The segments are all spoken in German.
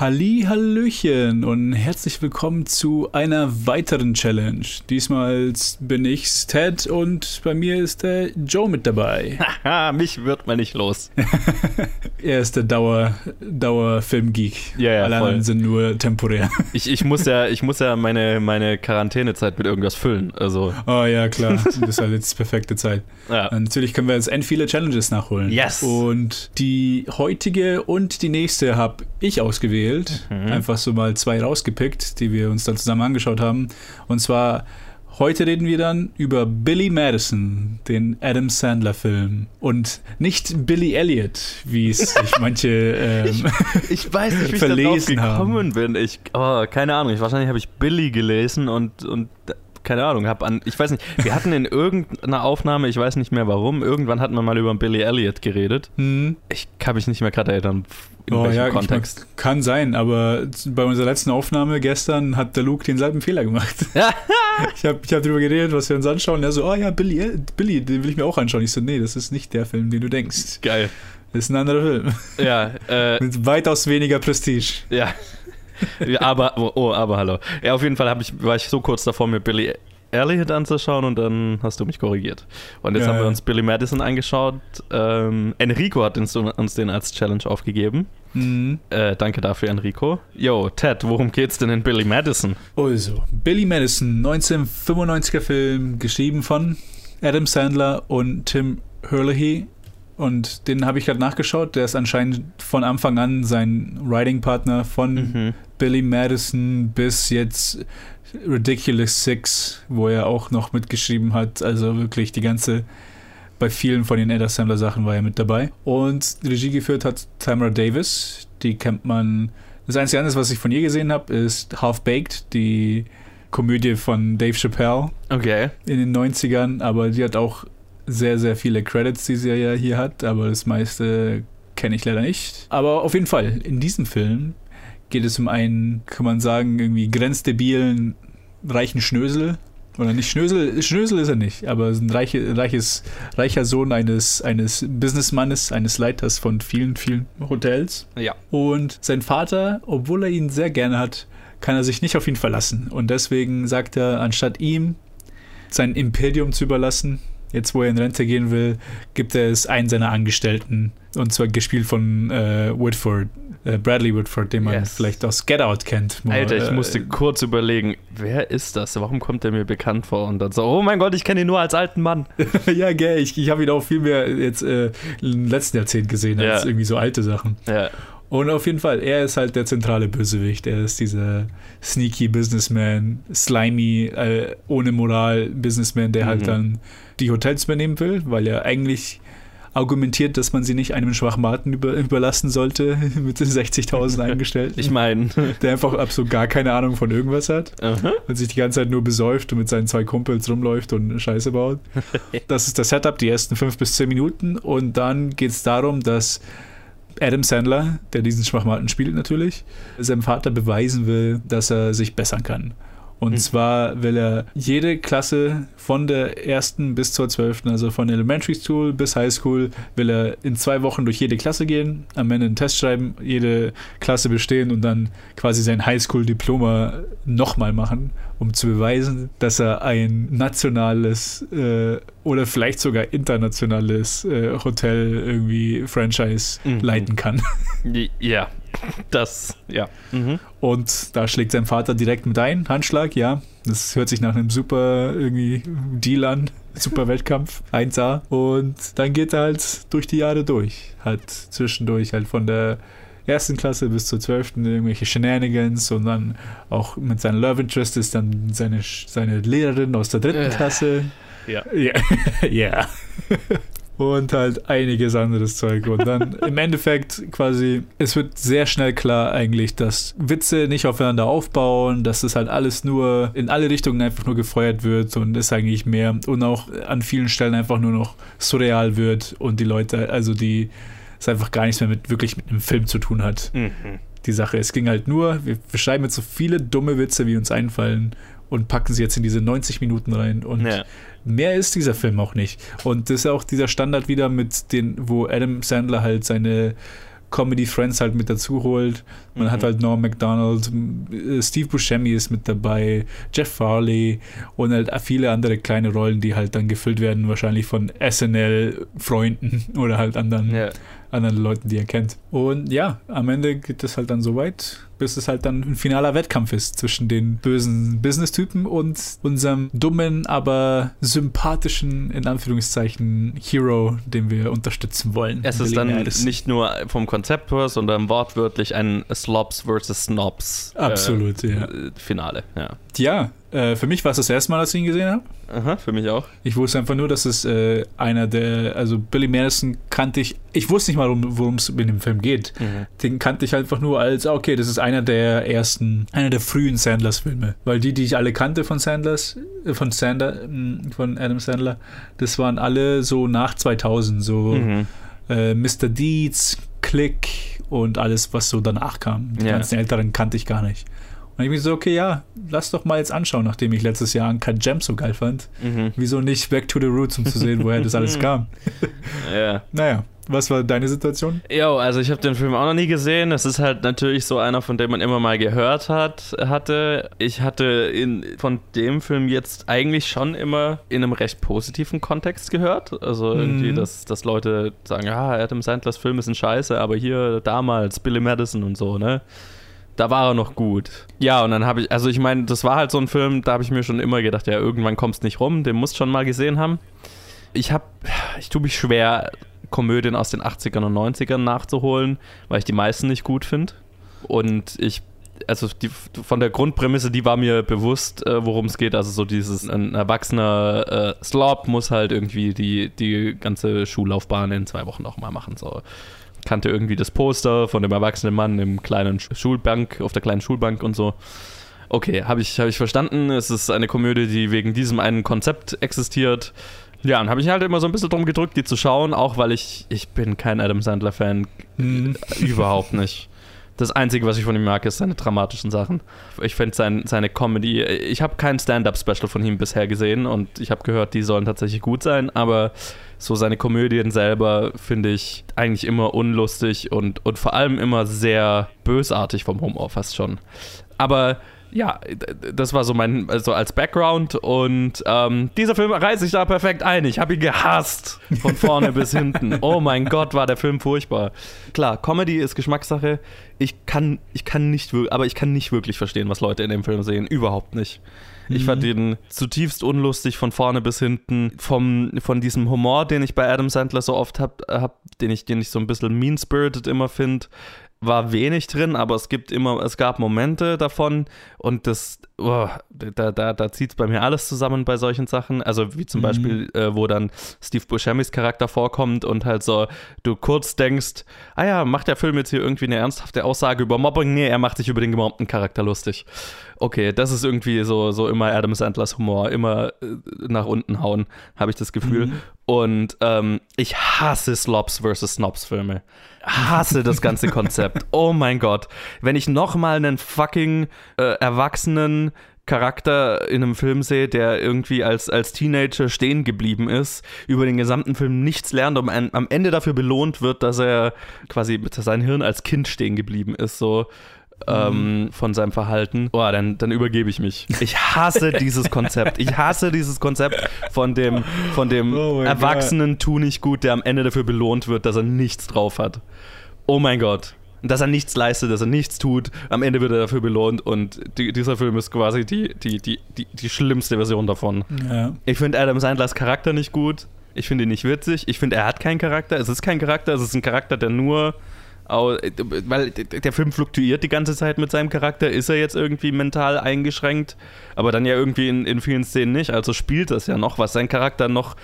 Halli, Hallöchen und herzlich willkommen zu einer weiteren Challenge. Diesmal bin ich's Ted und bei mir ist der Joe mit dabei. Haha, mich wird man nicht los. er ist der Dauer, Dauer Filmgeek. Ja, ja, Alle anderen sind nur temporär. Ich, ich muss ja, ich muss ja meine, meine Quarantänezeit mit irgendwas füllen. Also, Oh ja, klar. Das ist halt jetzt die perfekte Zeit. ja. Natürlich können wir jetzt end viele Challenges nachholen. Yes. Und die heutige und die nächste habe ich ausgewählt. Mhm. Einfach so mal zwei rausgepickt, die wir uns dann zusammen angeschaut haben. Und zwar heute reden wir dann über Billy Madison, den Adam Sandler Film. Und nicht Billy Elliot, wie es sich manche ähm, Ich weiß nicht, wie ich Verlesen da drauf haben. gekommen bin. Ich, oh, keine Ahnung. Ich, wahrscheinlich habe ich Billy gelesen und, und keine Ahnung, hab an, ich weiß nicht, wir hatten in irgendeiner Aufnahme, ich weiß nicht mehr warum, irgendwann hatten wir mal über Billy Elliot geredet. hm, Ich kann mich nicht mehr gerade erinnern, in Oh welchem ja, Kontext. kann sein, aber bei unserer letzten Aufnahme gestern hat der Luke denselben Fehler gemacht. Ich habe ich hab drüber geredet, was wir uns anschauen. Er so, oh ja, Billy, Billy, den will ich mir auch anschauen. Ich so, nee, das ist nicht der Film, den du denkst. Geil. Das ist ein anderer Film. Ja, äh, Mit weitaus weniger Prestige. Ja. Aber, oh, oh, aber hallo. Ja, auf jeden Fall ich, war ich so kurz davor, mir Billy Elliot anzuschauen und dann hast du mich korrigiert. Und jetzt Ja, haben wir uns Billy Madison angeschaut. Ähm, Enrico hat uns, uns den als Challenge aufgegeben. Mhm. Äh, danke dafür, Enrico. Yo, Ted, worum geht's denn in Billy Madison? Also, Billy Madison, 1995er Film, geschrieben von Adam Sandler und Tim Herlihy. Und den habe ich gerade nachgeschaut. Der ist anscheinend von Anfang an sein Writing-Partner von Mhm. Billy Madison bis jetzt Ridiculous Six, wo er auch noch mitgeschrieben hat. Also wirklich die ganze, bei vielen von den Adam Sandler Sachen war er mit dabei. Und Regie geführt hat Tamara Davis. Die kennt man. Das einzige andere, was ich von ihr gesehen habe, ist Half Baked, die Komödie von Dave Chappelle Okay. in den 90ern. Aber die hat auch sehr, sehr viele Credits, die sie ja hier hat. Aber das meiste kenne ich leider nicht. Aber auf jeden Fall, in diesem Film geht es um einen, kann man sagen, irgendwie grenzdebilen, reichen Schnösel. Oder nicht Schnösel, Schnösel ist er nicht, aber ein reiche, reiches, reicher Sohn eines, eines Businessmannes, eines Leiters von vielen, vielen Hotels. Ja. Und sein Vater, obwohl er ihn sehr gerne hat, kann er sich nicht auf ihn verlassen. Und deswegen sagt er, anstatt ihm sein Imperium zu überlassen, jetzt wo er in Rente gehen will, gibt er es einen seiner Angestellten. Und zwar gespielt von äh, Whitford, äh, Bradley Whitford, den man Yes. vielleicht aus Get Out kennt. Alter, ich äh, musste kurz überlegen, wer ist das? Warum kommt der mir bekannt vor? Und dann so, oh mein Gott, ich kenne ihn nur als alten Mann. ja, gell, ich, ich habe ihn auch viel mehr jetzt äh, im letzten Jahrzehnt gesehen, als Ja. irgendwie so alte Sachen. Ja. Und auf jeden Fall, er ist halt der zentrale Bösewicht. Er ist dieser sneaky Businessman, slimy, äh, ohne Moral Businessman, der halt Mhm. dann die Hotels übernehmen will, weil er eigentlich argumentiert, dass man sie nicht einem Schwachmaten über, überlassen sollte mit den 60.000 Eingestellten, Ich meine, der einfach absolut gar keine Ahnung von irgendwas hat aha. und sich die ganze Zeit nur besäuft und mit seinen zwei Kumpels rumläuft und Scheiße baut. Das ist das Setup, die ersten fünf bis zehn Minuten. Und dann geht es darum, dass Adam Sandler, der diesen Schwachmaten spielt natürlich, seinem Vater beweisen will, dass er sich bessern kann. Und Hm. zwar will er jede Klasse von der ersten bis zur zwölften, also von Elementary School bis High School, will er in zwei Wochen durch jede Klasse gehen, am Ende einen Test schreiben, jede Klasse bestehen und dann quasi sein Highschool-Diploma nochmal machen, um zu beweisen, dass er ein nationales äh, oder vielleicht sogar internationales äh, Hotel irgendwie Franchise Mhm. leiten kann. ja, das, ja. Mhm. Und da schlägt sein Vater direkt mit ein, Handschlag, ja. Das hört sich nach einem super irgendwie Deal an, super Wettkampf, 1A. Und dann geht er halt durch die Jahre durch. Halt zwischendurch halt von der ersten Klasse bis zur zwölften irgendwelche Shenanigans und dann auch mit seinem Love Interest ist dann seine, seine Lehrerin aus der dritten Äh. Klasse. Ja. Ja. ja. Und halt einiges anderes Zeug. Und dann im Endeffekt quasi, es wird sehr schnell klar eigentlich, dass Witze nicht aufeinander aufbauen, dass es halt alles nur in alle Richtungen einfach nur gefeuert wird und es eigentlich mehr und auch an vielen Stellen einfach nur noch surreal wird und die Leute, also die es einfach gar nichts mehr mit wirklich mit einem Film zu tun hat Mhm. die Sache. Es ging halt nur, wir, wir schreiben jetzt so viele dumme Witze, wie uns einfallen und packen sie jetzt in diese 90 Minuten rein. Und Ja. mehr ist dieser Film auch nicht. Und das ist auch dieser Standard wieder mit den, wo Adam Sandler halt seine Comedy Friends halt mit dazu holt. Man Mhm. hat halt Norm MacDonald, äh, Steve Buscemi ist mit dabei, Jeff Farley und halt viele andere kleine Rollen, die halt dann gefüllt werden, wahrscheinlich von SNL-Freunden oder halt anderen, Ja. Anderen Leuten, die er kennt. Und ja, am Ende geht es halt dann so weit, bis es halt dann ein finaler Wettkampf ist zwischen den bösen Business-Typen und unserem dummen, aber sympathischen, in Anführungszeichen, Hero, den wir unterstützen wollen. Es ist dann nicht nur vom Konzept her, sondern wortwörtlich ein Slobs versus Snobs äh, Absolut, ja. äh, Finale. Ja. Ja, äh, für mich war es das erste Mal, dass ich ihn gesehen habe. Aha, für mich auch. Ich wusste einfach nur, dass es äh, einer der, also Billy Madison kannte ich, ich wusste nicht mal, worum es in dem Film geht. Den kannte ich einfach nur als, okay, das ist einer der ersten, einer der frühen Sandlers-Filme. Weil die, die ich alle kannte von Sandlers, äh, von Sander, mh, von Adam Sandler, das waren alle so nach 2000, so Mhm. äh, Mr. Deeds, Click und alles, was so danach kam. Die Ja. ganzen älteren kannte ich gar nicht. Und ich bin so, okay, ja, lass doch mal jetzt anschauen, nachdem ich letztes Jahr Uncut Gems so geil fand. Mhm. Wieso nicht Back to the Roots, um zu sehen, woher das alles kam? Ja. Naja, was war deine Situation? Jo, also ich habe den Film auch noch nie gesehen. Es ist halt natürlich so einer, von dem man immer mal gehört hat, hatte. Ich hatte in, von dem Film jetzt eigentlich schon immer in einem recht positiven Kontext gehört. Also irgendwie, Mhm. dass, dass Leute sagen, ja, Adam Sandlers Film ist ein Scheiße, aber hier damals Billy Madison und so, ne? Da war er noch gut. Ja, und dann habe ich, also ich meine, das war halt so ein Film, da habe ich mir schon immer gedacht, ja, irgendwann kommst nicht rum, den musst schon mal gesehen haben. Ich habe, ich tue mich schwer, Komödien aus den 80ern und 90ern nachzuholen, weil ich die meisten nicht gut finde. Und ich, also die, von der Grundprämisse, die war mir bewusst, äh, worum es geht. Also so dieses, ein erwachsener äh, Slob muss halt irgendwie die, die ganze Schullaufbahn in zwei Wochen nochmal machen. So kannte irgendwie das Poster von dem erwachsenen Mann im kleinen Sch- Schulbank, auf der kleinen Schulbank und so. Okay, habe ich, hab ich verstanden. Es ist eine Komödie, die wegen diesem einen Konzept existiert. Ja, und habe ich halt immer so ein bisschen drum gedrückt, die zu schauen, auch weil ich, ich bin kein Adam Sandler-Fan. Hm. Überhaupt nicht. Das Einzige, was ich von ihm mag, ist seine dramatischen Sachen. Ich finde sein, seine Comedy. Ich habe kein Stand-up-Special von ihm bisher gesehen und ich habe gehört, die sollen tatsächlich gut sein, aber so seine Komödien selber finde ich eigentlich immer unlustig und, und vor allem immer sehr bösartig vom Humor fast schon. Aber ja, das war so mein, also als Background und ähm, dieser Film reißt sich da perfekt ein. Ich habe ihn gehasst, von vorne bis hinten. Oh mein Gott, war der Film furchtbar. Klar, Comedy ist Geschmackssache. Ich kann, ich kann nicht, aber ich kann nicht wirklich verstehen, was Leute in dem Film sehen. Überhaupt nicht. Ich fand ihn zutiefst unlustig von vorne bis hinten. Vom, von diesem Humor, den ich bei Adam Sandler so oft habe, hab, den, ich, den ich so ein bisschen mean-spirited immer finde, war wenig drin, aber es gibt immer, es gab Momente davon und das, oh, da, da, da zieht es bei mir alles zusammen bei solchen Sachen. Also wie zum Mhm. Beispiel, äh, wo dann Steve Buscemi's Charakter vorkommt und halt so, du kurz denkst, ah ja, macht der Film jetzt hier irgendwie eine ernsthafte Aussage über Mobbing? Nee, er macht sich über den gemobbten Charakter lustig. Okay, das ist irgendwie so, so immer Adam Sandlers Humor, immer äh, nach unten hauen, habe ich das Gefühl. Mhm. Und ähm, ich hasse Slobs versus Snobs Filme. Hasse das ganze Konzept. Oh mein Gott. Wenn ich nochmal einen fucking äh, erwachsenen Charakter in einem Film sehe, der irgendwie als, als Teenager stehen geblieben ist, über den gesamten Film nichts lernt und am am Ende dafür belohnt wird, dass er quasi mit seinem Hirn als Kind stehen geblieben ist, so ähm, von seinem Verhalten, oh, dann, dann übergebe ich mich. Ich hasse dieses Konzept. Ich hasse dieses Konzept von dem, von dem Oh Erwachsenen tu nicht gut, der am Ende dafür belohnt wird, dass er nichts drauf hat. Oh mein Gott. Dass er nichts leistet, dass er nichts tut, am Ende wird er dafür belohnt und die, dieser Film ist quasi die, die, die, die, die schlimmste Version davon. Ja. Ich finde Adam Sandlers Charakter nicht gut. Ich finde ihn nicht witzig. Ich finde, er hat keinen Charakter. Es ist kein Charakter. Es ist ein Charakter, der nur. Au- Weil der Film fluktuiert die ganze Zeit mit seinem Charakter. Ist er jetzt irgendwie mental eingeschränkt? Aber dann ja irgendwie in, in vielen Szenen nicht. Also spielt das ja noch, was seinen Charakter noch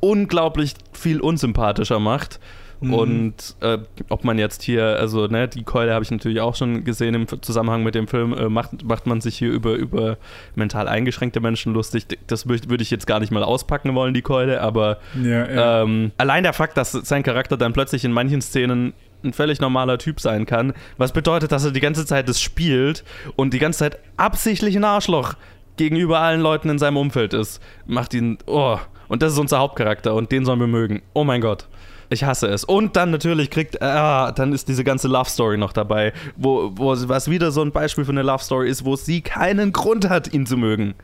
unglaublich viel unsympathischer macht. Mhm. Und äh, ob man jetzt hier, also ne, die Keule habe ich natürlich auch schon gesehen im Zusammenhang mit dem Film, äh, macht, macht man sich hier über, über mental eingeschränkte Menschen lustig. Das würde ich jetzt gar nicht mal auspacken wollen, die Keule, aber Ja, ja. ähm, allein der Fakt, dass sein Charakter dann plötzlich in manchen Szenen ein völlig normaler Typ sein kann, was bedeutet, dass er die ganze Zeit das spielt und die ganze Zeit absichtlich ein Arschloch gegenüber allen Leuten in seinem Umfeld ist, macht ihn, oh, und das ist unser Hauptcharakter und den sollen wir mögen. Oh mein Gott. Ich hasse es. Und dann natürlich kriegt, ah, dann ist diese ganze Love Story noch dabei, wo, wo was wieder so ein Beispiel für eine Love Story ist, wo sie keinen Grund hat, ihn zu mögen.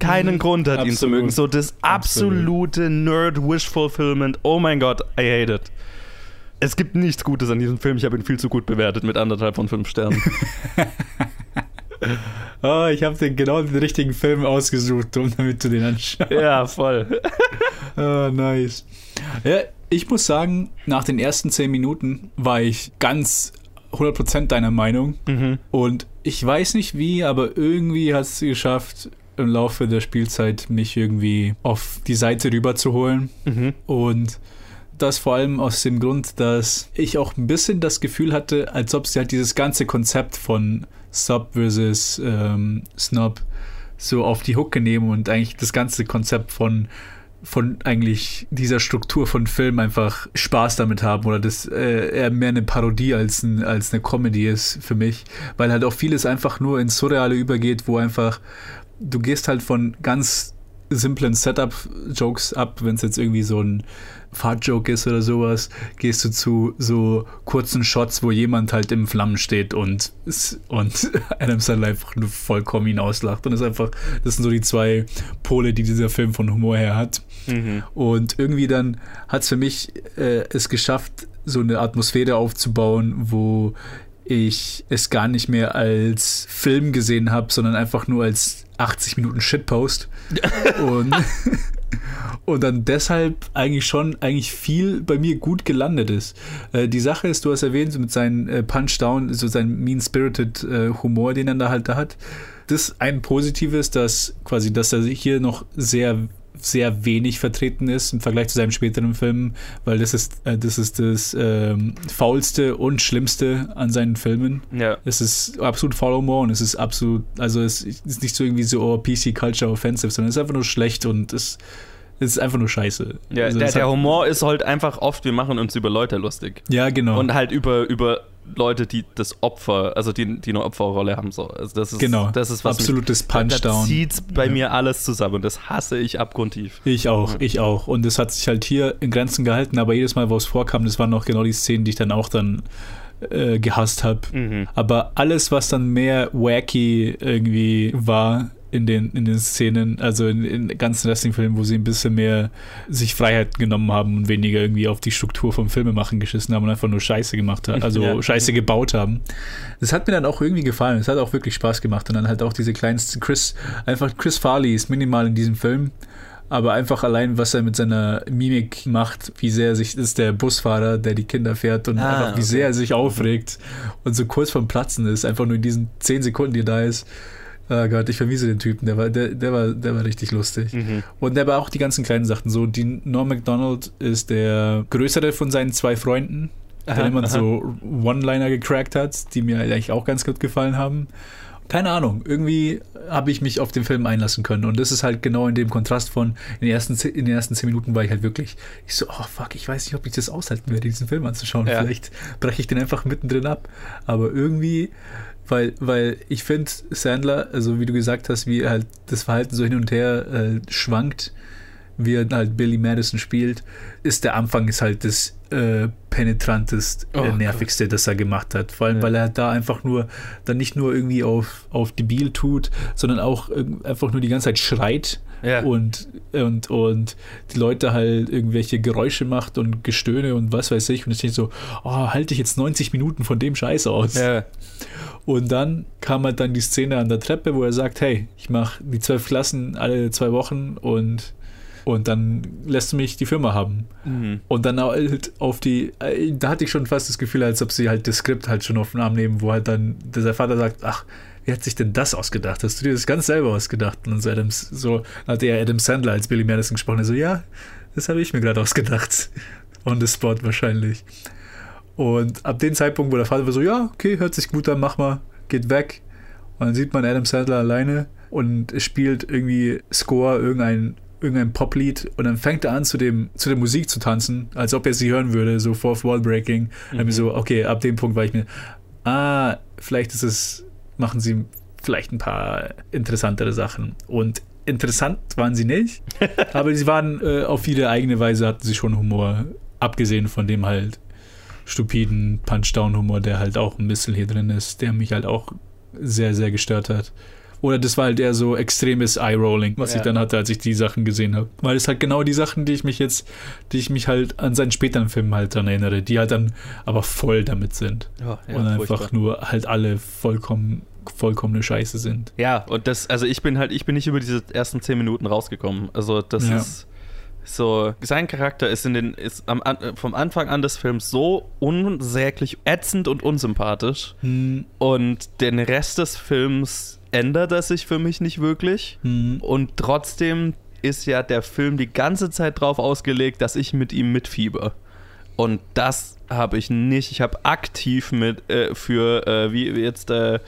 Keinen Mhm, Grund hat, ihn zu absolut. mögen. So das absolute Nerd-Wish-Fulfillment. Oh mein Gott, I hate it. Es gibt nichts Gutes an diesem Film. Ich habe ihn viel zu gut bewertet mit anderthalb von fünf Sternen. Oh, ich habe den genau den richtigen Film ausgesucht, um damit du den anschaust. ja, voll. Ah, nice. Ja, ich muss sagen, nach den ersten 10 Minuten war ich ganz 100% deiner Meinung. Mhm. Und ich weiß nicht wie, aber irgendwie hat es geschafft, im Laufe der Spielzeit mich irgendwie auf die Seite rüber zu holen. Mhm. Und das vor allem aus dem Grund, dass ich auch ein bisschen das Gefühl hatte, als ob sie halt dieses ganze Konzept von Sub versus ähm, Snob so auf die Hucke nehmen und eigentlich das ganze Konzept von von eigentlich dieser Struktur von Film einfach Spaß damit haben oder das äh, eher mehr eine Parodie als, ein, als eine Comedy ist für mich, weil halt auch vieles einfach nur ins Surreale übergeht, wo einfach du gehst halt von ganz simplen Setup-Jokes ab, wenn es jetzt irgendwie so ein Fahrt-Joke ist oder sowas, gehst du zu so kurzen Shots, wo jemand halt im Flammen steht und, und Adam Sandler einfach nur vollkommen ihn auslacht. Und das ist einfach, das sind so die zwei Pole, die dieser Film von Humor her hat. Mhm. Und irgendwie dann hat es für mich äh, es geschafft, so eine Atmosphäre aufzubauen, wo ich es gar nicht mehr als Film gesehen habe, sondern einfach nur als 80 Minuten Shitpost. und, und dann deshalb eigentlich schon eigentlich viel bei mir gut gelandet ist. Äh, die Sache ist, du hast erwähnt, so mit seinem äh, Punch-Down, so sein mean-spirited äh, Humor, den er da halt da hat. Das ein Positives, dass quasi, dass er hier noch sehr sehr wenig vertreten ist im Vergleich zu seinen späteren Filmen, weil das ist äh, das ist das ähm, faulste und schlimmste an seinen Filmen. Ja. Es ist absolut faul Humor und es ist absolut, also es ist nicht so irgendwie so oh, PC Culture offensive, sondern es ist einfach nur schlecht und es, es ist einfach nur scheiße. Ja, also der, der Humor ist halt einfach oft, wir machen uns über Leute lustig. ja genau. Und halt über, über Leute, die das Opfer, also die, die eine Opferrolle haben. So. Also das ist, genau. das ist was absolutes Punchdown. zieht bei Ja. mir alles zusammen und das hasse ich abgrundtief. Ich auch, ich auch. Und es hat sich halt hier in Grenzen gehalten, aber jedes Mal, wo es vorkam, das waren auch genau die Szenen, die ich dann auch dann äh, gehasst habe. Mhm. Aber alles, was dann mehr wacky irgendwie war in den, in den Szenen, also in, in den ganzen Wrestling-Filmen, wo sie ein bisschen mehr sich Freiheit genommen haben und weniger irgendwie auf die Struktur vom Filmemachen geschissen haben und einfach nur Scheiße gemacht haben, also Ja. Scheiße gebaut haben. Das hat mir dann auch irgendwie gefallen. Es hat auch wirklich Spaß gemacht. Und dann halt auch diese kleinsten Chris, einfach Chris Farley ist minimal in diesem Film. Aber einfach allein, was er mit seiner Mimik macht, wie sehr er sich, das ist der Busfahrer, der die Kinder fährt und Ah, einfach wie okay. sehr er sich aufregt und so kurz vorm Platzen ist, einfach nur in diesen zehn Sekunden, die er da ist. Oh Gott, ich vermisse den Typen, der war, der, der war, der war richtig lustig. Mhm. Und der war auch die ganzen kleinen Sachen. So, die Norm MacDonald ist der größere von seinen zwei Freunden, der Aha, immer aha. so One-Liner gecrackt hat, die mir eigentlich auch ganz gut gefallen haben. Keine Ahnung, irgendwie habe ich mich auf den Film einlassen können. Und das ist halt genau in dem Kontrast von, in den ersten, in den ersten zehn Minuten war ich halt wirklich, ich so, oh fuck, ich weiß nicht, ob ich das aushalten werde, diesen Film anzuschauen. Ja. Vielleicht breche ich den einfach mittendrin ab. Aber irgendwie, weil, weil ich finde, Sandler, also wie du gesagt hast, wie halt das Verhalten so hin und her äh, schwankt, wie er halt Billy Madison spielt, ist der Anfang ist halt das äh, penetrantest, Oh äh, Gott. nervigste, das er gemacht hat. Vor allem, Ja. weil er da einfach nur, dann nicht nur irgendwie auf, auf debil tut, sondern auch einfach nur die ganze Zeit schreit Ja. und, und, und die Leute halt irgendwelche Geräusche macht und Gestöhne und was weiß ich. Und ich denke so, oh, halte ich jetzt 90 Minuten von dem Scheiß aus. Ja. Und dann kam halt dann die Szene an der Treppe, wo er sagt, hey, ich mache die zwölf Klassen alle zwei Wochen und, und dann lässt du mich die Firma haben. Mhm. Und dann halt auf die, äh, da hatte ich schon fast das Gefühl, als ob sie halt das Skript halt schon auf den Arm nehmen, wo halt dann der Vater sagt, ach, wie hat sich denn das ausgedacht? Hast du dir das ganz selber ausgedacht? Und so, Adams, so hat er Adam Sandler als Billy Madison gesprochen. Er so, ja, das habe ich mir gerade ausgedacht. On the spot wahrscheinlich. Und ab dem Zeitpunkt, wo der Vater war so, ja, okay, hört sich gut an, mach mal, geht weg. Und dann sieht man Adam Sandler alleine und spielt irgendwie Score, irgendein, irgendein Poplied und dann fängt er an, zu, dem, zu der Musik zu tanzen, als ob er sie hören würde, so Fourth Wall Breaking. Und dann so, okay, ab dem Punkt war ich mir, ah, vielleicht ist es, machen sie vielleicht ein paar interessantere Sachen. Und interessant waren sie nicht, aber sie waren äh, auf ihre eigene Weise, hatten sie schon Humor. Abgesehen von dem halt stupiden Punch-Down-Humor, der halt auch ein bisschen hier drin ist, der mich halt auch sehr, sehr gestört hat. Oder das war halt eher so extremes Eye-Rolling, was Ja. ich dann hatte, als ich die Sachen gesehen habe. Weil es halt genau die Sachen, die ich mich jetzt, die ich mich halt an seinen späteren Filmen halt dran erinnere, die halt dann aber voll damit sind. Ja, und einfach nur halt alle vollkommen, vollkommene Scheiße sind. Ja, und das, also ich bin halt, ich bin nicht über diese ersten zehn Minuten rausgekommen. Also das Ja. ist so, sein Charakter ist in den, ist am, vom Anfang an des Films so unsäglich ätzend und unsympathisch. Hm, Und den Rest des Films ändert er sich für mich nicht wirklich. hm, Und trotzdem ist ja der Film die ganze Zeit drauf ausgelegt, dass ich mit ihm mitfieber. Und das habe ich nicht. Ich habe aktiv mit äh, für äh, wie wie jetzt äh,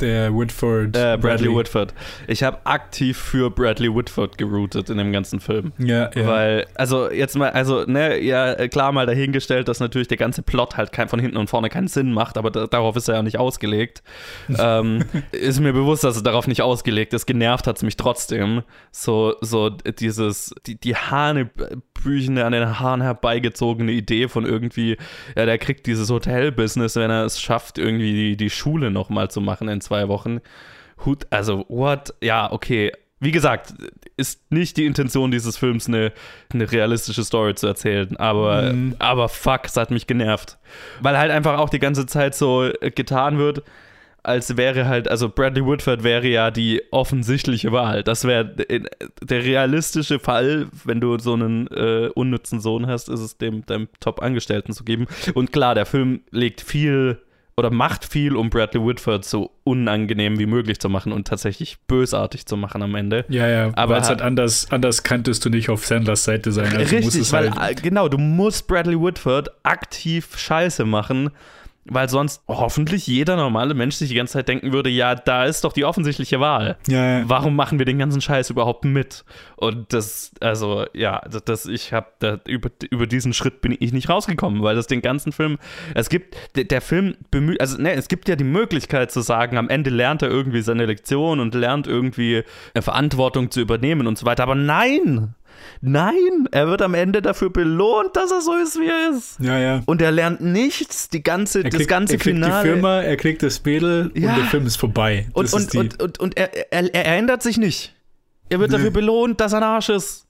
der Whitford. äh, Bradley Whitford. Ich habe aktiv für Bradley Whitford geroutet in dem ganzen Film. Ja, ja. Weil, also jetzt mal, also, ne, ja, klar mal dahingestellt, dass natürlich der ganze Plot halt kein, von hinten und vorne keinen Sinn macht, aber da, darauf ist er ja nicht ausgelegt. ähm, ist mir bewusst, dass es darauf nicht ausgelegt ist. Genervt hat es mich trotzdem. So, so dieses, die, die Hanebüchene, an den Haaren herbeigezogene Idee von irgendwie, ja, der kriegt dieses Hotel-Business, wenn er es schafft, irgendwie die, die Schule nochmal zu machen in zwei Wochen. Hut, also, what? Ja, okay. Wie gesagt, ist nicht die Intention dieses Films, eine, eine realistische Story zu erzählen, aber, Mhm. aber fuck, es hat mich genervt. Weil halt einfach auch die ganze Zeit so äh, getan wird, als wäre halt, also Bradley Woodford wäre ja die offensichtliche Wahl. Das wäre der realistische Fall, wenn du so einen äh, unnützen Sohn hast, ist es dem deinem Top-Angestellten zu geben. Und klar, der Film legt viel oder macht viel, um Bradley Whitford so unangenehm wie möglich zu machen und tatsächlich bösartig zu machen am Ende. ja, ja, Aber aber es halt anders, anders kanntest du nicht auf Sandlers Seite sein. Also Richtig, es weil halt, äh, genau, du musst Bradley Whitford aktiv Scheiße machen, weil sonst hoffentlich jeder normale Mensch sich die ganze Zeit denken würde, ja, da ist doch die offensichtliche Wahl. ja, ja. Warum machen wir den ganzen Scheiß überhaupt mit? Und das, also ja, das, das ich habe da über, über diesen Schritt bin ich nicht rausgekommen, weil das den ganzen Film, es gibt der, der Film bemüht, also ne, es gibt ja die Möglichkeit zu sagen, am Ende lernt er irgendwie seine Lektion und lernt irgendwie äh, Verantwortung zu übernehmen und so weiter, aber nein, nein, er wird am Ende dafür belohnt, dass er so ist, wie er ist. ja, ja. Und er lernt nichts, die ganze, Er das kriegt, ganze er kriegt Finale. die Firma, er kriegt das Mädel Ja. und der Film ist vorbei. Und, Das und, ist die, und, und, und er, er, er ändert sich nicht. Er wird Nee. dafür belohnt, dass er ein Arsch ist.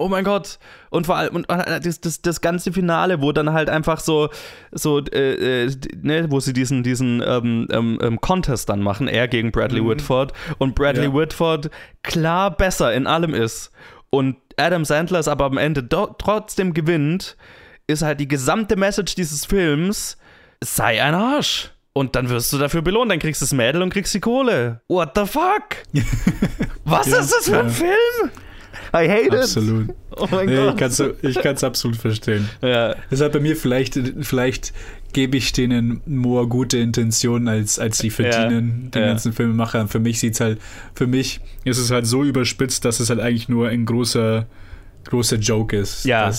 Oh mein Gott. Und vor allem, und äh, das, das, das ganze Finale, wo dann halt einfach so, so äh, äh, ne, wo sie diesen, diesen ähm, ähm, ähm, Contest dann machen, er gegen Bradley Mhm. Whitford und Bradley Ja. Whitford klar besser in allem ist und Adam Sandler es aber am Ende trotzdem gewinnt, ist halt die gesamte Message dieses Films, sei ein Arsch. Und dann wirst du dafür belohnt, dann kriegst du das Mädel und kriegst die Kohle. What the fuck? Was Ja, ist das für ein ja. Film? I hate it. absolut. Oh mein Nee, ich Gott. kann es ich absolut verstehen. Ja. Deshalb bei mir vielleicht, vielleicht gebe ich denen more gute Intentionen, als, als sie verdienen, den ja. ganzen Filmemachern. Für mich sieht's halt, für mich ist es halt so überspitzt, dass es halt eigentlich nur ein großer, großer Joke ist. Ja.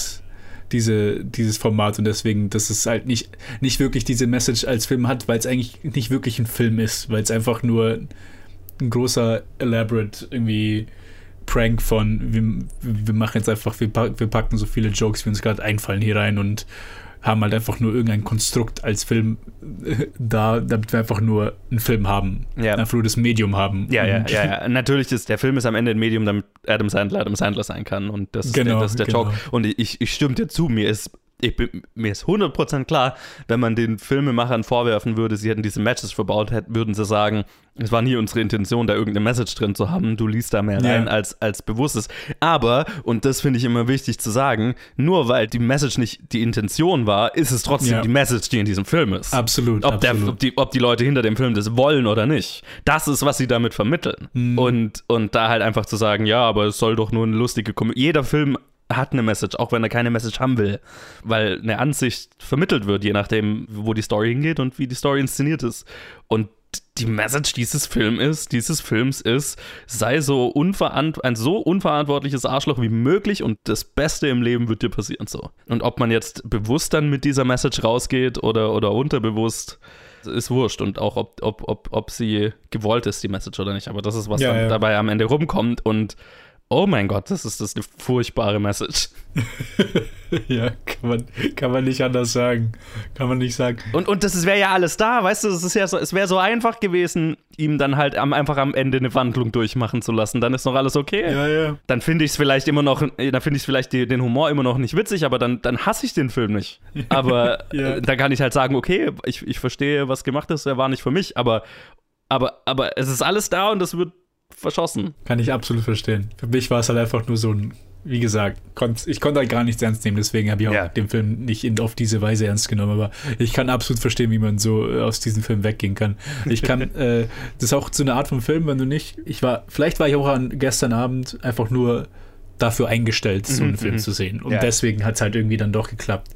Diese, dieses Format und deswegen, dass es halt nicht, nicht wirklich diese Message als Film hat, weil es eigentlich nicht wirklich ein Film ist, weil es einfach nur ein großer, elaborate irgendwie Prank von, wir, wir machen jetzt einfach, wir, pack- wir packen so viele Jokes, wie uns gerade einfallen hier rein und haben halt einfach nur irgendein Konstrukt als Film äh, da, damit wir einfach nur einen Film haben. Ja. Einfach nur das Medium haben. Ja, ja, ja, ja. Natürlich ist der Film ist am Ende ein Medium, damit Adam Sandler Adam Sandler sein kann. Und das, ist der- Genau, das ist der genau. Joke. Und ich, ich stimme dir zu, mir ist, ich bin, mir ist 100% klar, wenn man den Filmemachern vorwerfen würde, sie hätten diese Matches verbaut, hätten, würden sie sagen, es war nie unsere Intention, da irgendeine Message drin zu haben. Du liest da mehr Ja. rein, als, als bewusst ist. Aber, und das finde ich immer wichtig zu sagen, nur weil die Message nicht die Intention war, ist es trotzdem Ja. die Message, die in diesem Film ist. Absolut, ob, der, absolut. ob, die, ob die Leute hinter dem Film das wollen oder nicht. Das ist, was sie damit vermitteln. Mhm. Und, und da halt einfach zu sagen, ja, aber es soll doch nur eine lustige Komödie. Jeder Film hat eine Message, auch wenn er keine Message haben will. Weil eine Ansicht vermittelt wird, je nachdem, wo die Story hingeht und wie die Story inszeniert ist. Und die Message dieses Film ist, dieses Films ist, sei so unverant ein so unverantwortliches Arschloch wie möglich und das Beste im Leben wird dir passieren so. Und ob man jetzt bewusst dann mit dieser Message rausgeht oder, oder unterbewusst, ist wurscht. Und auch ob, ob, ob, ob sie gewollt ist, die Message oder nicht. Aber das ist, was Ja, dann ja. dabei am Ende rumkommt und oh mein Gott, das ist das eine furchtbare Message. ja, kann man, kann man nicht anders sagen. Kann man nicht sagen. Und, und das wäre ja alles da, weißt du, es ist ja so, es wäre so einfach gewesen, ihm dann halt am, einfach am Ende eine Wandlung durchmachen zu lassen. Dann ist noch alles okay. Ja, ja. Dann finde ich es vielleicht immer noch, dann finde ich vielleicht die, den Humor immer noch nicht witzig, aber dann, dann hasse ich den Film nicht. Aber Ja. äh, dann kann ich halt sagen, okay, ich, ich verstehe, was gemacht ist, er war nicht für mich, aber, aber, aber es ist alles da und es wird verschossen. Kann ich absolut verstehen. Für mich war es halt einfach nur so ein, wie gesagt, konnt, ich konnte halt gar nichts ernst nehmen, deswegen habe ich auch Ja. den Film nicht in, auf diese Weise ernst genommen, aber ich kann absolut verstehen, wie man so äh, aus diesem Film weggehen kann. Ich kann, äh, das ist auch so eine Art von Film, wenn du nicht, ich war, vielleicht war ich auch an gestern Abend einfach nur dafür eingestellt, so einen Mhm, Film mhm. zu sehen und Ja. deswegen hat es halt irgendwie dann doch geklappt.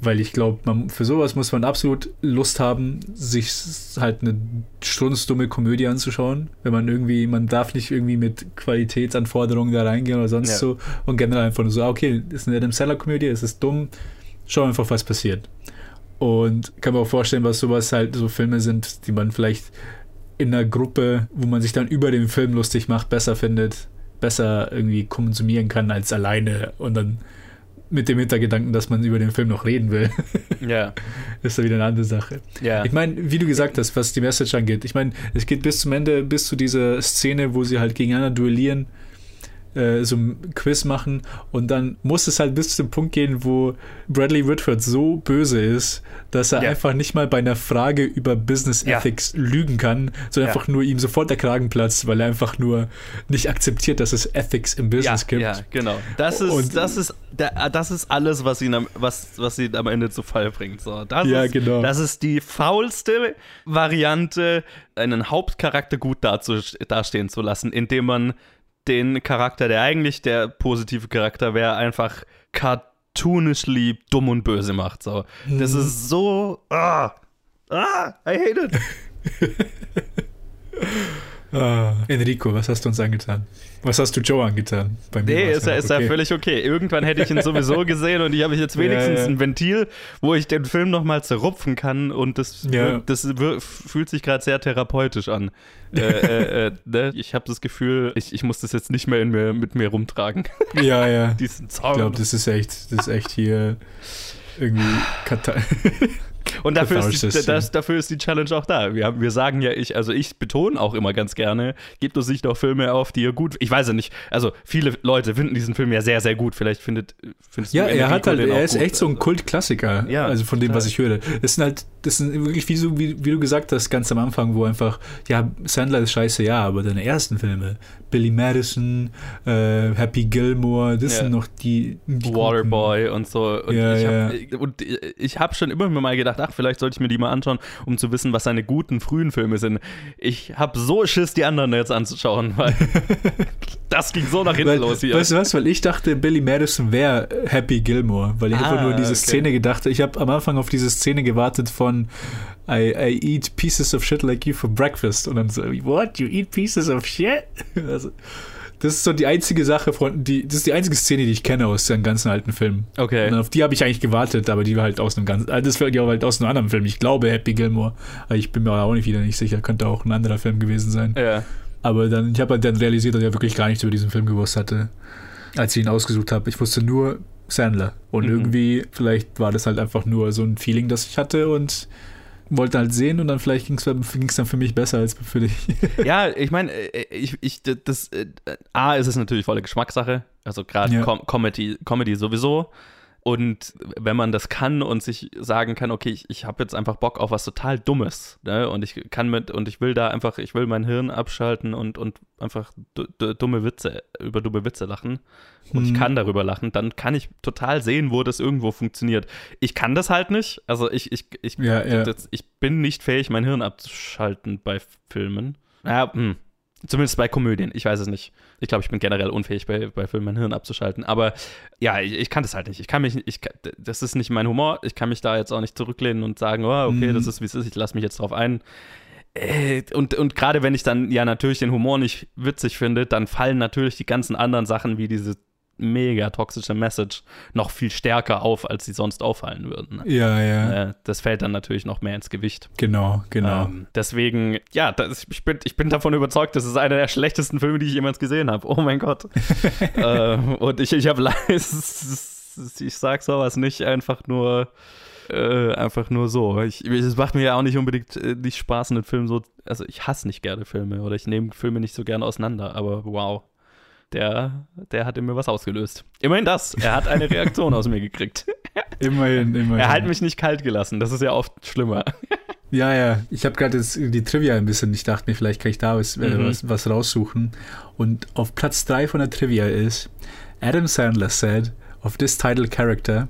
Weil ich glaube, für sowas muss man absolut Lust haben, sich halt eine strunzdumme Komödie anzuschauen. Wenn man irgendwie, man darf nicht irgendwie mit Qualitätsanforderungen da reingehen oder sonst Ja. so. Und generell einfach nur so, ah, okay, ist eine Adam Sandler-Komödie, es ist dumm, schau einfach, was passiert. Und kann mir auch vorstellen, was sowas halt so Filme sind, die man vielleicht in einer Gruppe, wo man sich dann über den Film lustig macht, besser findet, besser irgendwie konsumieren kann als alleine und dann mit dem Hintergedanken, dass man über den Film noch reden will, Ja, ist da wieder eine andere Sache. ja. Ich meine, wie du gesagt hast, was die Message angeht, ich meine, es geht bis zum Ende, bis zu dieser Szene, wo sie halt gegeneinander duellieren, äh, so ein Quiz machen und dann muss es halt bis zu dem Punkt gehen, wo Bradley Whitford so böse ist, dass er Ja. einfach nicht mal bei einer Frage über Business Ja. Ethics lügen kann, sondern Ja. einfach nur ihm sofort der Kragen platzt, weil er einfach nur nicht akzeptiert, dass es Ethics im Business ja, gibt. Ja, genau. Das ist, Und- das ist, das ist alles, was ihn, am, was, was ihn am Ende zu Fall bringt. So, das Ja, ist, genau. Das ist die faulste Variante, einen Hauptcharakter gut dazu, dastehen zu lassen, indem man den Charakter, der eigentlich der positive Charakter wäre, einfach cartoonishly dumm und böse macht. So. Das Mhm. ist so. Ah, ah, I hate it. Ah, Enrico, was hast du uns angetan? Was hast du Joe angetan? Bei mir Nee, ist ja, ist okay. völlig okay. Irgendwann hätte ich ihn sowieso gesehen und ich habe jetzt wenigstens Ja, ja. ein Ventil, wo ich den Film nochmal zerrupfen kann und das, Ja. das fühlt sich gerade sehr therapeutisch an. äh, äh, äh, ne? Ich habe das Gefühl, ich, ich muss das jetzt nicht mehr in mir, mit mir rumtragen. Ja, ja. Diesen Ich Zorn. glaube, das ist echt, das ist echt hier irgendwie Kata Und dafür ist, die, das, ja. dafür ist die Challenge auch da. Wir, haben, wir sagen ja, ich, also ich betone auch immer ganz gerne, gebt uns nicht noch Filme auf, die ihr gut. Ich weiß ja nicht, also viele Leute finden diesen Film ja sehr, sehr gut. Vielleicht findet, findest Ja, du er hat halt, er ist gut. echt so ein Kultklassiker. Ja, also von dem, was ich höre. Das sind halt, das sind wirklich wie, so, wie, wie du gesagt hast, ganz am Anfang, wo einfach, ja, Sandler ist scheiße, ja, aber deine ersten Filme, Billy Madison, äh, Happy Gilmore, das Ja. sind noch die, die. Waterboy und so. Und Ja, ich ja. habe und ich hab schon immer mal gedacht, ach, vielleicht sollte ich mir die mal anschauen, um zu wissen, was seine guten frühen Filme sind. Ich habe so Schiss, die anderen jetzt anzuschauen, weil das ging so nach hinten Weil, los hier. Weißt du was? Weil ich dachte, Billy Madison wäre Happy Gilmore, weil ich Ah, einfach nur diese okay. Szene gedacht habe. Ich habe am Anfang auf diese Szene gewartet von I, I eat pieces of shit like you for breakfast. Und dann so, what? You eat pieces of shit? Also, das ist so die einzige Sache von, die, das ist die einzige Szene, die ich kenne aus den ganzen alten Filmen. okay. Und auf die habe ich eigentlich gewartet, aber die war halt aus einem ganz, ah, das war halt aus einem anderen Film. Ich glaube Happy Gilmore, aber ich bin mir auch nicht wieder nicht sicher, könnte auch ein anderer Film gewesen sein. Ja. Aber dann, ich habe halt dann realisiert, dass ich ja wirklich gar nichts über diesen Film gewusst hatte, als ich ihn ausgesucht habe. Ich wusste nur Sandler. Und Mhm. irgendwie, vielleicht war das halt einfach nur so ein Feeling, das ich hatte und wollte halt sehen und dann vielleicht ging es dann für mich besser als für dich. ja, ich meine, ich, ich, das, äh, A, ist es natürlich volle Geschmackssache. Also gerade Ja. Com Comedy, Comedy sowieso. Und wenn man das kann und sich sagen kann, okay, ich, ich habe jetzt einfach Bock auf was total Dummes, ne? Und ich kann mit, und ich will da einfach, ich will mein Hirn abschalten und, und einfach du- du- dumme Witze, über dumme Witze lachen. Und ich Mhm. kann darüber lachen, dann kann ich total sehen, wo das irgendwo funktioniert. Ich kann das halt nicht. Also ich, ich, ich, Ja, ja. Das, ich bin nicht fähig, mein Hirn abzuschalten bei Filmen. Ja, hm. Zumindest bei Komödien. Ich weiß es nicht. Ich glaube, ich bin generell unfähig, bei, bei Filmen mein Hirn abzuschalten. Aber ja, ich, ich kann das halt nicht. Ich kann mich, ich, das ist nicht mein Humor. Ich kann mich da jetzt auch nicht zurücklehnen und sagen, oh, okay, Mhm. das ist wie es ist. Ich lasse mich jetzt drauf ein. Äh, Und, und gerade wenn ich dann ja natürlich den Humor nicht witzig finde, dann fallen natürlich die ganzen anderen Sachen wie diese mega toxische Message noch viel stärker auf, als sie sonst auffallen würden. Ne? Ja, ja. Äh, das fällt dann natürlich noch mehr ins Gewicht. Genau, genau. Ähm, deswegen, ja, das, ich, bin, ich bin davon überzeugt, das ist einer der schlechtesten Filme, die ich jemals gesehen habe. Oh mein Gott. äh, und ich, ich habe ich sag sowas nicht einfach nur äh, einfach nur so. Es macht mir ja auch nicht unbedingt äh, nicht Spaß, einen Film so. Also, ich hasse nicht gerne Filme oder ich nehme Filme nicht so gerne auseinander, aber wow. Der, der hat in mir was ausgelöst. Immerhin das. Er hat eine Reaktion aus mir gekriegt. Immerhin, immerhin. Er hat mich nicht kalt gelassen. Das ist ja oft schlimmer. Ja, ja. Ich habe gerade jetzt die Trivia ein bisschen. Ich dachte mir, vielleicht kann ich da was, äh, mhm. was, was raussuchen. Und auf Platz 3 von der Trivia ist: Adam Sandler said of this title character,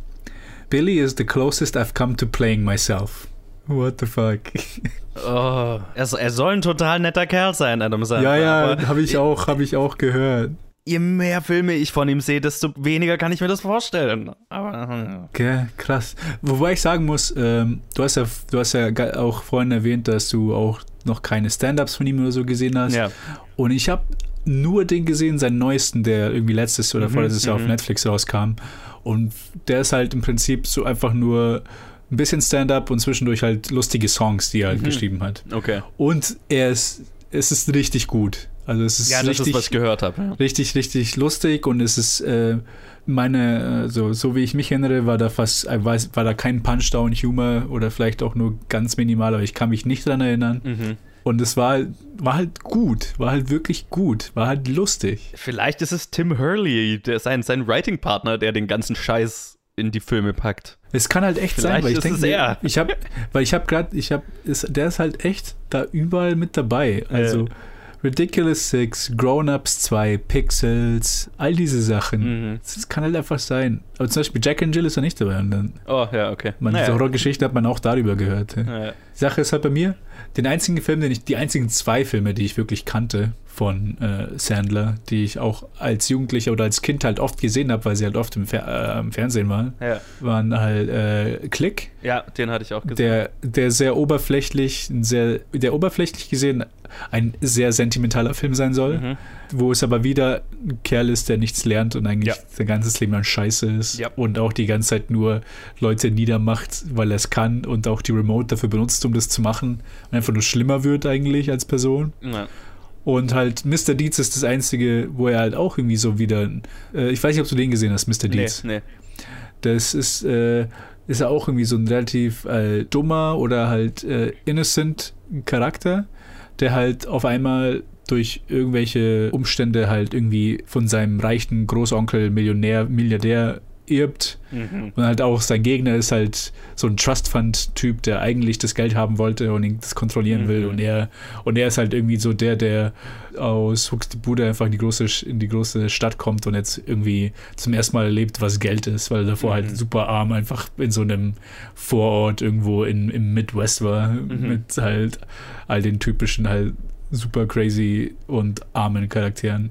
Billy is the closest I've come to playing myself. What the fuck? Oh, er, er soll ein total netter Kerl sein, Adam Sandler. Ja, ja, habe ich auch, habe ich auch gehört. Je mehr Filme ich von ihm sehe, desto weniger kann ich mir das vorstellen. Aber okay, krass. Wobei ich sagen muss, ähm, du hast ja, du hast ja auch vorhin erwähnt, dass du auch noch keine Stand-ups von ihm oder so gesehen hast. Ja. Und ich habe nur den gesehen, seinen neuesten, der irgendwie letztes oder mhm, vorletztes Jahr auf mhm. Netflix rauskam. Und der ist halt im Prinzip so einfach nur ein bisschen Stand-up und zwischendurch halt lustige Songs, die er halt mhm. geschrieben hat. Okay. Und er ist, es ist richtig gut. Also es ist ja, das richtig, ist, was ich gehört habe. Ja. Richtig, richtig lustig und es ist äh, meine, so, so wie ich mich erinnere, war da fast, äh, war, war da kein Punchdown-Humor oder vielleicht auch nur ganz minimal, aber ich kann mich nicht dran erinnern. Mhm. Und es war, war halt gut, war halt wirklich gut, war halt lustig. Vielleicht ist es Tim Hurley, der sein, sein Writing-Partner, der den ganzen Scheiß in die Filme packt. Es kann halt echt Vielleicht sein, weil ich denke, ich habe, weil ich habe gerade, ich habe, der ist halt echt da überall mit dabei. Also äh. Ridiculous Six, Grown Ups 2, Pixels, all diese Sachen. Mhm. Das kann halt einfach sein. Aber zum Beispiel Jack and Jill ist ja nicht dabei. Und dann, oh, ja, okay. Man, naja. Horrorgeschichte hat man auch darüber gehört. Ja. Naja. Sache ist halt bei mir, den einzigen Film, den ich, die einzigen zwei Filme, die ich wirklich kannte von äh, Sandler, die ich auch als Jugendlicher oder als Kind halt oft gesehen habe, weil sie halt oft im, Fer äh, im Fernsehen waren, ja. waren halt äh, Click. Ja, den hatte ich auch gesehen. Der, der sehr oberflächlich, sehr, der oberflächlich gesehen ein sehr sentimentaler Film sein soll, mhm. wo es aber wieder ein Kerl ist, der nichts lernt und eigentlich ja. sein ganzes Leben an Scheiße ist ja. und auch die ganze Zeit nur Leute niedermacht, weil er es kann und auch die Remote dafür benutzt, um das zu machen und einfach nur schlimmer wird eigentlich als Person. Ja. Und halt Mr. Deeds ist das einzige, wo er halt auch irgendwie so wieder. Äh, ich weiß nicht, ob du den gesehen hast, Mr. Deeds. Nee, nee. Das ist, äh, ist ja auch irgendwie so ein relativ äh, dummer oder halt äh, innocent Charakter, der halt auf einmal durch irgendwelche Umstände halt irgendwie von seinem reichen Großonkel Millionär, Milliardär irbt. Mhm. Und halt auch sein Gegner ist halt so ein Trust Fund-Typ, der eigentlich das Geld haben wollte und ihn das kontrollieren mhm. will. Und er, und er ist halt irgendwie so der, der aus Buchstabude einfach in die, große, in die große Stadt kommt und jetzt irgendwie zum ersten Mal erlebt, was Geld ist, weil er davor halt mhm. halt super arm einfach in so einem Vorort irgendwo in, im Midwest war, mhm. mit halt all den typischen halt super crazy und armen Charakteren.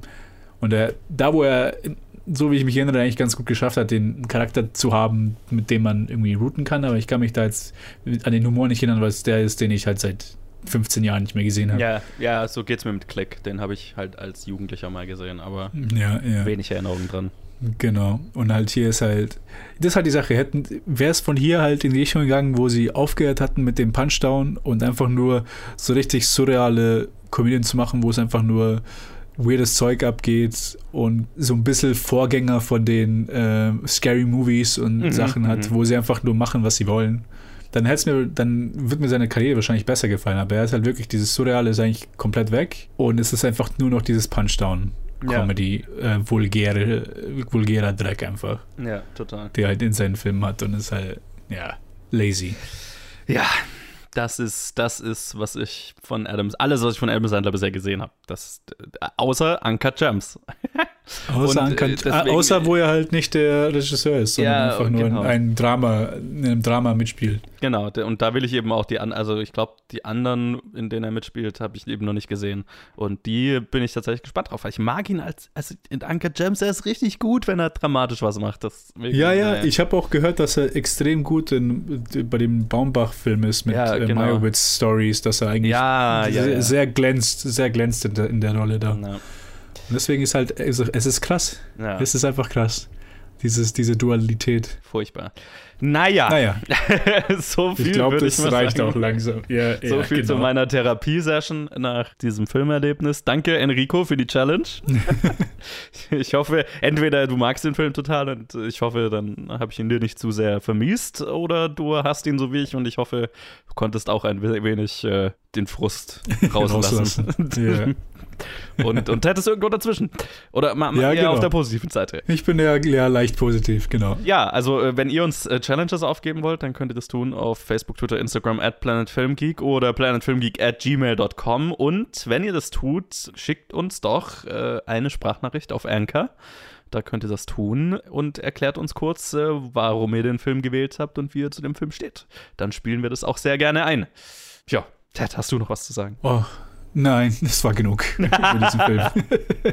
Und er, da, wo er so wie ich mich erinnere, eigentlich ganz gut geschafft hat, den Charakter zu haben, mit dem man irgendwie routen kann. Aber ich kann mich da jetzt an den Humor nicht erinnern, weil es der ist, den ich halt seit 15 Jahren nicht mehr gesehen habe. Ja, ja, so geht's mir mit Click. Den habe ich halt als Jugendlicher mal gesehen, aber ja, ja. wenig Erinnerungen dran. Genau. Und halt hier ist halt, das ist halt die Sache. Hätten, wäre es von hier halt in die Richtung gegangen, wo sie aufgehört hatten mit dem Punchdown und einfach nur so richtig surreale Komödien zu machen, wo es einfach nur weirdes Zeug abgeht und so ein bisschen Vorgänger von den äh, Scary Movies und mhm, Sachen hat, mhm. wo sie einfach nur machen, was sie wollen. Dann mir, dann wird mir seine Karriere wahrscheinlich besser gefallen. Aber er ist halt wirklich, dieses Surreale ist eigentlich komplett weg und es ist einfach nur noch dieses Punchdown. Comedy, ja. äh, vulgäre, vulgärer Dreck einfach. Ja, total. Der halt in seinen Filmen hat und ist halt, ja, lazy. Ja, das ist, das ist, was ich von Adams, alles, was ich von Adam Sandler bisher gesehen habe. Das, außer Uncut Gems. Außer, und, Uncut, äh, deswegen, außer wo er halt nicht der Regisseur ist, sondern ja, einfach nur genau. in, ein Drama, in einem Drama mitspielt. Genau, und da will ich eben auch die, also ich glaube, die anderen, in denen er mitspielt, habe ich eben noch nicht gesehen. Und die bin ich tatsächlich gespannt drauf, weil ich mag ihn als, als in Uncut Gems, er ist richtig gut, wenn er dramatisch was macht. Das ja, ja, ich habe auch gehört, dass er extrem gut in, bei dem Baumbach-Film ist mit ja, genau. Meyerowitz Stories, dass er eigentlich ja, ja, sehr, sehr, glänzt, sehr glänzt in der, in der Rolle da. Und deswegen ist halt, also es ist krass. Ja, Es ist einfach krass. Dieses, diese Dualität. furchtbar. Naja, Naja, so viel ich glaube, das reicht sagen. auch langsam. Ja, So ja, viel zu genau. meiner Therapiesession nach diesem Filmerlebnis. Danke, Enrico, für die Challenge. ich hoffe, entweder du magst den Film total und ich hoffe, dann habe ich ihn dir nicht zu sehr vermiest oder du hast ihn so wie ich und ich hoffe, du konntest auch ein wenig äh, den Frust rauslassen. Rauslassen. Und, und hättest irgendwo dazwischen. Oder mal, Ja, eher genau. auf der positiven Seite. Ich bin ja, ja leicht positiv, genau. Ja, also äh, wenn ihr uns äh, Challenges aufgeben wollt, dann könnt ihr das tun auf Facebook, Twitter, Instagram at planetfilmgeek oder planetfilmgeek at gmail.com und wenn ihr das tut, schickt uns doch äh, eine Sprachnachricht auf Anchor. Da könnt ihr das tun und erklärt uns kurz, äh, warum ihr den Film gewählt habt und wie ihr zu dem Film steht. Dann spielen wir das auch sehr gerne ein. Ja, Ted, hast du noch was zu sagen? Oh, nein, das war genug für diesen Film.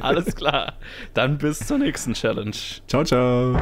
Alles klar. Dann bis zur nächsten Challenge. Ciao, ciao.